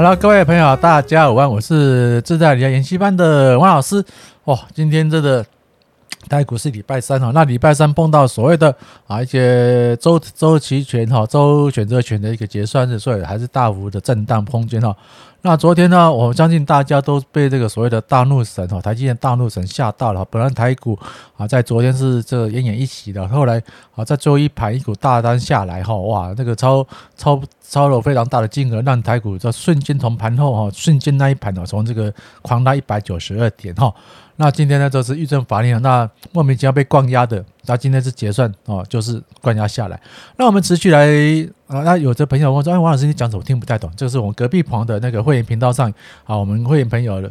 好了各位朋友，大家午安，我是自在理财研习班的王老师。哇，今天这个台股是礼拜三哈，那礼拜三碰到所谓的啊一些周周期权哈、周选择权的一个结算日，所以还是大幅的震荡空间哈。那昨天呢，我相信大家都被这个所谓的大怒神哈，台积电大怒神吓到了。本来台股啊，在昨天是这奄奄一息的，后来啊，在最后一盘一股大单下来哈，哇，那个超超超了非常大的金额，让台股在瞬间从盘后哈，瞬间那一盘呢，从这个狂拉一百九十二点哈。那今天呢，就是预证法令，那莫名其妙被灌压的。那今天是结算哦，就是灌压下来。那我们持续来啊，那有的朋友问说：“哎，王老师，你讲什么？听不太懂。”这是我们隔壁旁的那个会员频道上啊，我们会员朋友的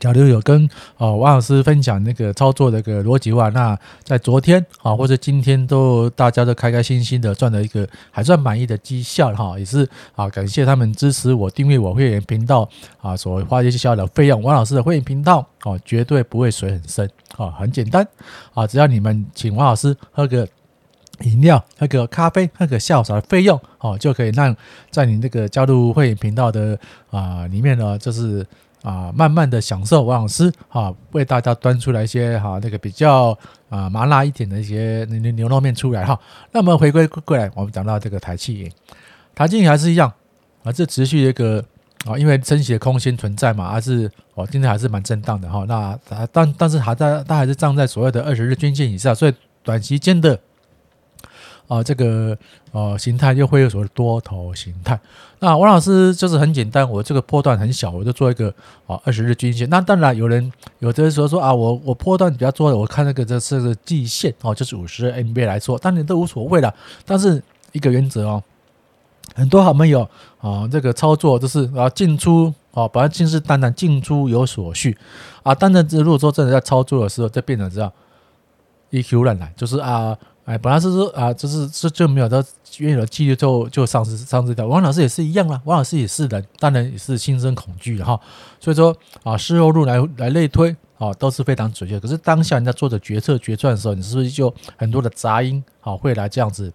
假如有跟哦王老师分享那个操作的一个逻辑话，那在昨天啊或者今天都大家都开开心心的赚了一个还算满意的绩效哈，也是啊感谢他们支持我订阅我会员频道啊所花一些小小的费用，王老师的会员频道哦绝对不会水很深啊，很简单啊，只要你们请王老师喝个饮料、喝个咖啡、喝个下午茶的费用哦，就可以让在你那个加入会员频道的啊里面呢就是。啊，慢慢的享受王老师啊，为大家端出来一些哈那个比较啊麻辣一点的一些牛牛肉面出来哈。那么回归过来，我们讲到这个台气，台气还是一样啊，这持续一个啊，因为升息的空间存在嘛，还是哦今天还是蛮震荡的哈。那但但是还在，它还是站在所谓的二十日均线以上，所以短期间的。啊，这个呃形态又会有所谓多头形态。那王老师就是很简单，我这个波段很小，我就做一个啊二十日均线。那当然有人有的时候说啊，我我波段比较多的，我看那个这是个季线哦，就是五十 MA 来说，当然都无所谓了。但是一个原则哦，很多好朋友啊，这个操作就是啊进出啊，本来信誓旦旦进出有所序啊，当然这如果说真的在操作的时候，就变成这样一 Q 乱来，就是啊。哎，本来是说啊，就是这就没有的原有的纪律就就丧失丧失掉。王老师也是一样啦，王老师也是人，当然也是心生恐惧哈。所以说啊，事后论来来类推啊，都是非常准确。可是当下你在做着决策决断的时候，你是不是就很多的杂音啊会来这样子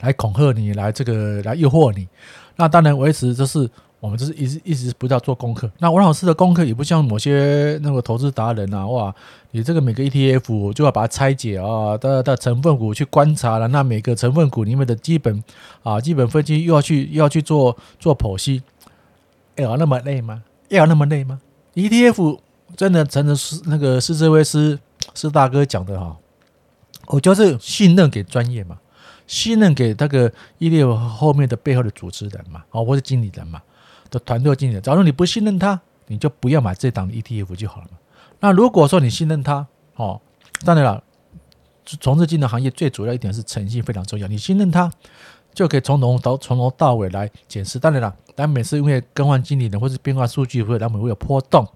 来恐吓你，来这个来诱惑你？那当然维持就是。我们就是一直一直不知道做功课。那王老师的功课也不像某些那个投资达人啊，哇，你这个每个 ETF 就要把它拆解啊，的的成分股去观察了。那每个成分股里面的基本啊基本分析又要去又要去做做剖析，要那么累吗？要那么累吗？ETF 真的真的是那个施志威斯施大哥讲的哈，我就是信任给专业嘛，信任给那个 ETF 后面的背后的主持人嘛，哦，或者经理人嘛。的团队经理，假如你不信任他，你就不要买这档 ETF 就好了嘛。那如果说你信任他，哦，当然了，从事金融行业最主要一点是诚信非常重要。你信任他，就可以从头到从头到尾来检视。当然了，但每次因为更换经理人或是变化数据，会他们会有波动，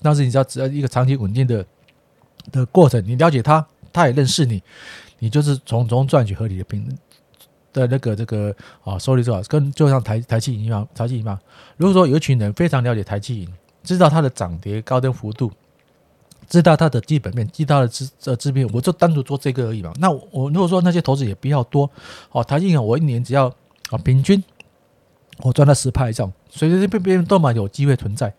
但是你只要只要一个长期稳定的的过程，你了解他，他也认识你，你就是从中赚取合理的平衡。的那个这个啊收益多少，跟就像台台积银一样，台积银嘛。如果说有一群人非常了解台积银，知道它的涨跌高低幅度，知道它的基本面，知道它的资呃资面，我就单独做这个而已嘛。那我，如果说那些投资也比较多，哦，台积银我一年只要啊平均我赚了十趴以上，随随便便都蛮有机会存在。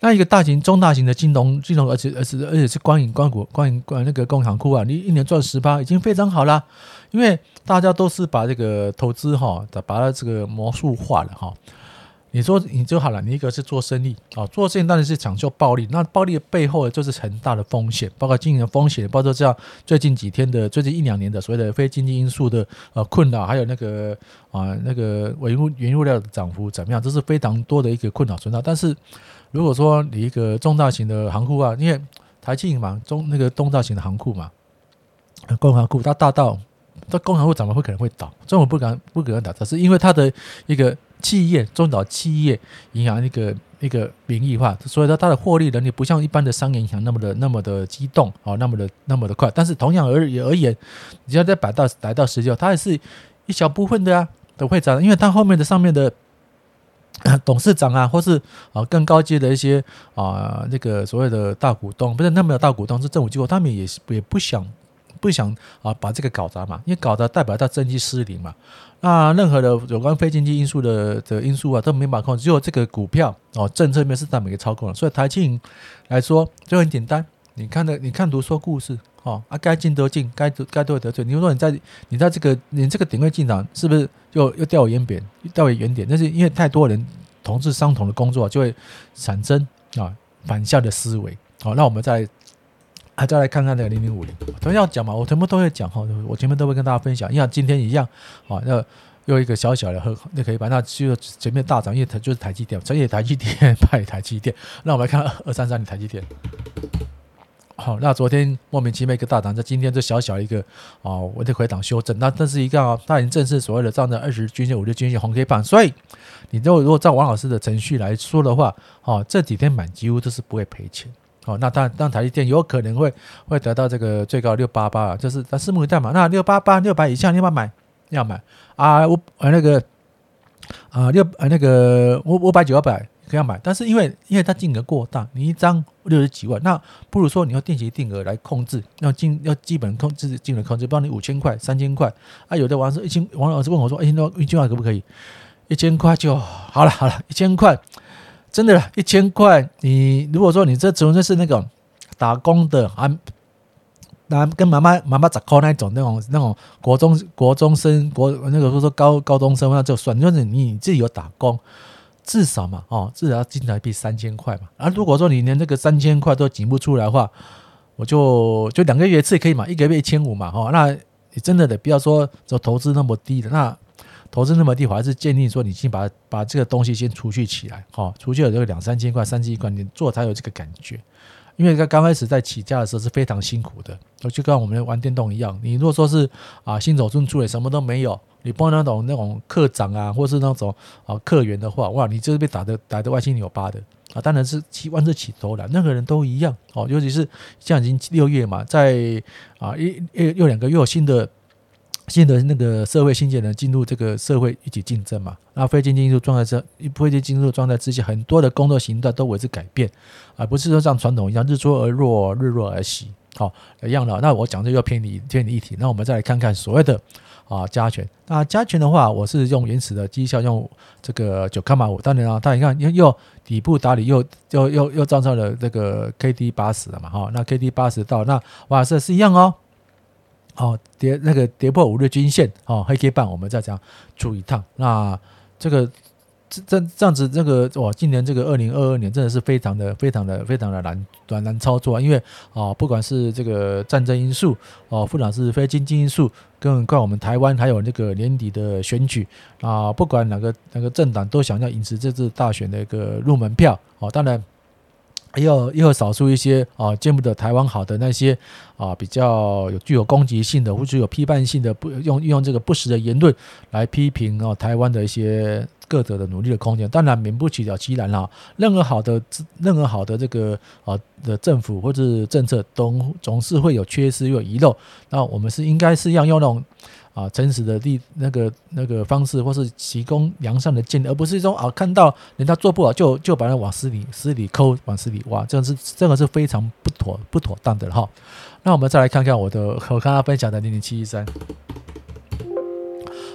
那一个大型、中大型的金融金融，而且而且而且是光影、光谷、光影、光那个工行库啊，你一年赚十八已经非常好啦，因为。大家都是把这个投资哈，把它这个魔术化了哈。你说你就好了，你一个是做生意啊，做生意当然是讲究暴利，那暴利的背后就是很大的风险，包括经营的风险，包括像最近几天的、最近一两年的所谓的非经济因素的呃困扰，还有那个啊那个原物原物料的涨幅怎么样，这是非常多的一个困扰存在。但是如果说你一个中大型的行库啊，因为台积嘛，中那个中大型的行库嘛，工行库它大到。这工行会怎么会可能会倒？中国不敢不可能倒，只是因为它的一个企业中小企业银行一个一个名义化，所以说它的获利能力不像一般的商业银行那么的那么的激动啊，那么的那么的快。但是同样而而言，你要再摆到来到十九，它还是一小部分的啊都会涨，因为它后面的上面的 董事长啊，或是啊更高阶的一些啊那个所谓的大股东，不是那么的大股东是政府机构，他们也也不想。不想啊把这个搞砸嘛，因为搞砸代表它经济失灵嘛。那任何的有关非经济因素的的因素啊都没法控，只有这个股票哦政策面是在每个操控的。所以台庆来说就很简单，你看的你看图说故事哦啊，该进得进，该该都会得罪。你说你在你在这个你这个点位进场，是不是又又掉回原点，掉回原点？那是因为太多人从事相同的工作，就会产生啊反向的思维。好，那我们再。啊，再来看看那个零零五零，都要讲嘛，我全部都会讲哈，我前面都会跟大家分享，像今天一样，啊，那又一个小小的和那可以把那就前面大涨，因为它就是台积电，成也台积电，败台积电。那我们来看二三三的台积电，好，那昨天莫名其妙一个大涨，在今天这小小一个啊，我得回档修正，那这是一个啊，它已经正式所谓的站在二十均线、五十均线红 K 棒，所以你如果如果照王老师的程序来说的话，哦，这几天买几乎都是不会赔钱。哦，那当，当台积电有可能会会得到这个最高六八八，就是它拭目以待嘛。那六八八六百以下，你要不要买？要买啊！我呃那个啊六呃那个五五百九百可以要买，但是因为因为它金额过大，你一张六十几万，那不如说你要定期定额来控制，要金要基本控制金额控制，帮你五千块、三千块啊。有的王老师一千，王老师问我说：“一千多一千块可不可以？一千块就好了，好了，一千块。”真的，一千块，你如果说你这纯粹是那种打工的，啊，那跟妈妈妈妈砸扣那种那种那种国中国中生国那个说说高高中生那就算，就是你自己有打工，至少嘛，哦，至少要进台币三千块嘛。啊，如果说你连这个三千块都挤不出来的话，我就就两个月一次可以嘛，一个月一千五嘛，哦，那你真的得不要说做投资那么低的那。投资那么低，我还是建议说，你先把把这个东西先储蓄起来，哈，储蓄有这个两三千块、三千块，你做才有这个感觉。因为在刚开始在起家的时候是非常辛苦的，就跟我们玩电动一样。你如果说是啊新手村出来什么都没有，你碰到那种那种课长啊，或是那种啊客源的话，哇，你就是被打的打的歪七扭八的啊。当然是起万是起头了，任何人都一样哦。尤其是现在已经六月嘛，在啊一一又两个月有新的。新的那个社会新鲜人进入这个社会一起竞争嘛，那非经济因素状态之非经济因素状态之下，很多的工作形态都为之改变，而不是说像传统一样日出而落日落而息，好一样的。那我讲这个偏离偏离议题，那我们再来看看所谓的啊加权。那加权的话，我是用原始的绩效，用这个九卡马五，当然啊，它你看又又底部打理又又又又造成了这个 K D 八十了嘛，哈，那 K D 八十到那哇这是一样哦。哦，跌那个跌破五日均线哦，黑 K 棒，我们再这样出一趟。那这个这这这样子，这个哇，今年这个二零二二年真的是非常的非常的非常的难难难操作，因为啊，不管是这个战争因素哦，或者是非经济因素，更怪我们台湾还有那个年底的选举啊，不管哪个哪个政党都想要赢持这次大选的一个入门票哦，当然。也有也有少数一些啊见不得台湾好的那些啊比较有具有攻击性的或者有批判性的不用用这个不实的言论来批评啊台湾的一些各自的努力的空间，当然免不起了其然啦。任何好的任何好的这个啊的政府或者政策都总是会有缺失有遗漏，那我们是应该是要用那种。啊，诚实的地那个那个方式，或是提供良善的建议，而不是说啊，看到人家做不好就就把它往死里死里抠，往死里挖，这个是这个是非常不妥不妥当的哈。那我们再来看看我的我刚刚分享的零零七一三，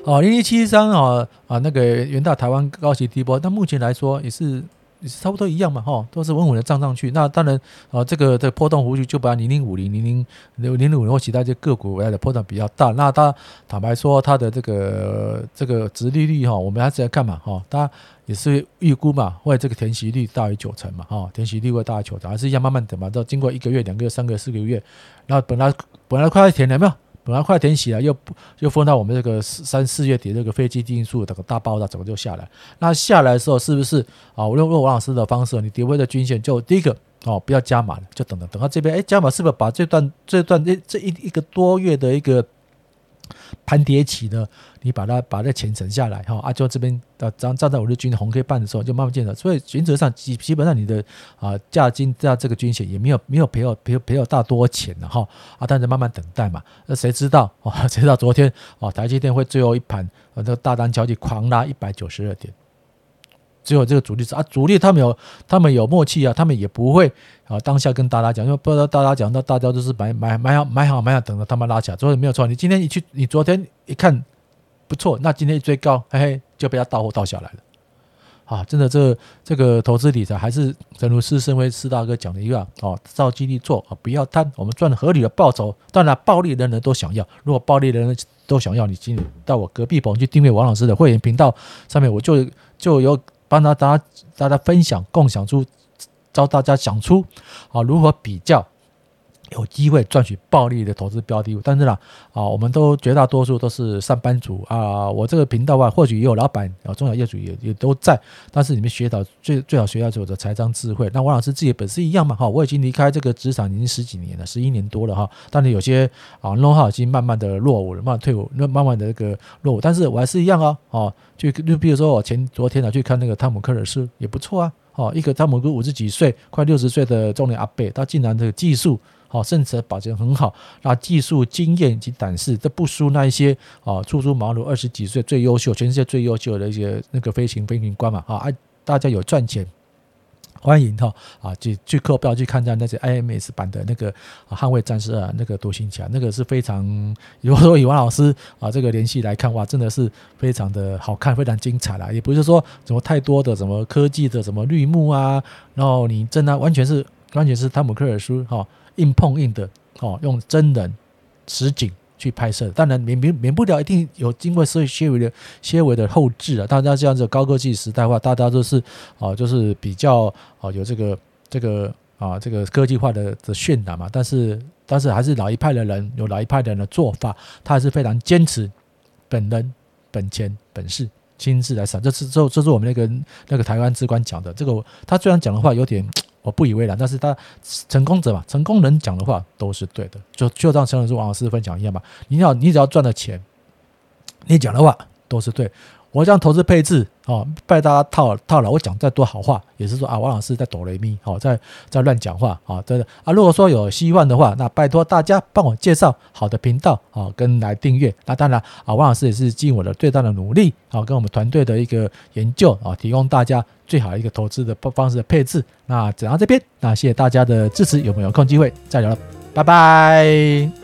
哦，零零七一三啊啊，那个元大台湾高息低波，但目前来说也是。也是差不多一样嘛，哈，都是稳稳的涨上去。那当然，啊，这个的波动幅度就把零零五零、零零零零五零或其他这个股来的波动比较大。那它坦白说，它的这个这个殖利率哈，我们还是要看嘛，哈，它也是预估嘛，或这个填息率大于九成嘛，哈，填息率会大于九成，还是一样慢慢等嘛。到经过一个月、两个月、三个月、四个月，那本来本来快要填了没有？本来快填息了，又又封到我们这个三四月底这个非经济因素整个大爆炸，整个就下来。那下来的时候，是不是啊？我用用王老师的方式，你跌回的均线就第一个哦，不要加码，就等等等到这边，哎，加码是不是把这段这段这这一一个多月的一个。盘跌起呢，你把它把这钱存下来哈，啊，就这边到站站在五日均红黑半的时候，就慢慢见了。所以原则上基基本上你的啊价金价这个军险也没有没有赔有赔赔有大多钱的哈啊，但是慢慢等待嘛。那谁知道啊？谁知道昨天哦台积电会最后一盘啊这个大单交易狂拉一百九十二点，只有这个主力是啊，主力他们有他们有默契啊，他们也不会啊当下跟大家讲，因为不知道大家讲，那大家都是买买买好买好买好，等着他们拉起来，所以没有错。你今天一去，你昨天一看不错，那今天一追高，嘿嘿，就被他倒货倒下来了。啊，真的，这这个投资理财还是正如施升辉施大哥讲的一样哦，照纪律做啊，不要贪，我们赚合理的报酬。当然，暴利人人都想要，如果暴利的人都想要，你进到我隔壁棚去订阅王老师的会员频道上面，我就就有帮他大家大家分享共享出，教大家想出啊如何比较。有机会赚取暴利的投资标的物，但是呢，啊，我们都绝大多数都是上班族啊。我这个频道啊，或许也有老板啊，中小业主也也都在，但是你们学到最最好学到的财商智慧。那王老师自己本身一样嘛，哈，我已经离开这个职场已经十几年了，十一年多了哈。但是有些啊，know how 已经慢慢的落伍了，慢慢退伍，那慢慢的这个落伍。但是我还是一样啊，哦，就就比如说我前昨天呢去看那个汤姆克尔斯也不错啊，哦，一个汤姆哥五十几岁，快六十岁的中年阿伯，他竟然这个技术。好，甚至保证很好，那技术经验以及胆识都不输那一些啊，初出茅庐二十几岁最优秀，全世界最优秀的一些那个飞行飞行官嘛啊，大家有赚钱，欢迎哈啊，去去购票去看一下那些 IMS 版的那个捍卫战士啊，那个独行侠，那个是非常，如果说以王老师啊这个联系来看哇，真的是非常的好看，非常精彩啦，也不是说什么太多的什么科技的什么绿幕啊，然后你真的完全是完全是汤姆克尔斯哈。硬碰硬的哦，用真人实景去拍摄，当然免免免不了一定有经过些些微的些微的后置啊。大家这样子高科技时代化，大家都是哦，就是比较哦有这个这个啊这个科技化的的渲染嘛。但是但是还是老一派的人有老一派的人的做法，他还是非常坚持本人本钱本事亲自来审。这是这这是我们那个那个台湾之光讲的。这个他虽然讲的话有点。我不以为然，但是他成功者嘛，成功人讲的话都是对的，就就像陈老师王老师分享一样嘛。你要你只要赚了钱，你讲的话都是对。我讲投资配置哦，拜大家套套牢。我讲再多好话，也是说啊，王老师在哆来咪，好在在乱讲话啊，真的啊。如果说有希望的话，那拜托大家帮我介绍好的频道好，跟来订阅。那当然啊，王老师也是尽我的最大的努力好，跟我们团队的一个研究啊，提供大家最好一个投资的方式的配置。那讲到这边，那谢谢大家的支持，有没有空机会再聊了，拜拜。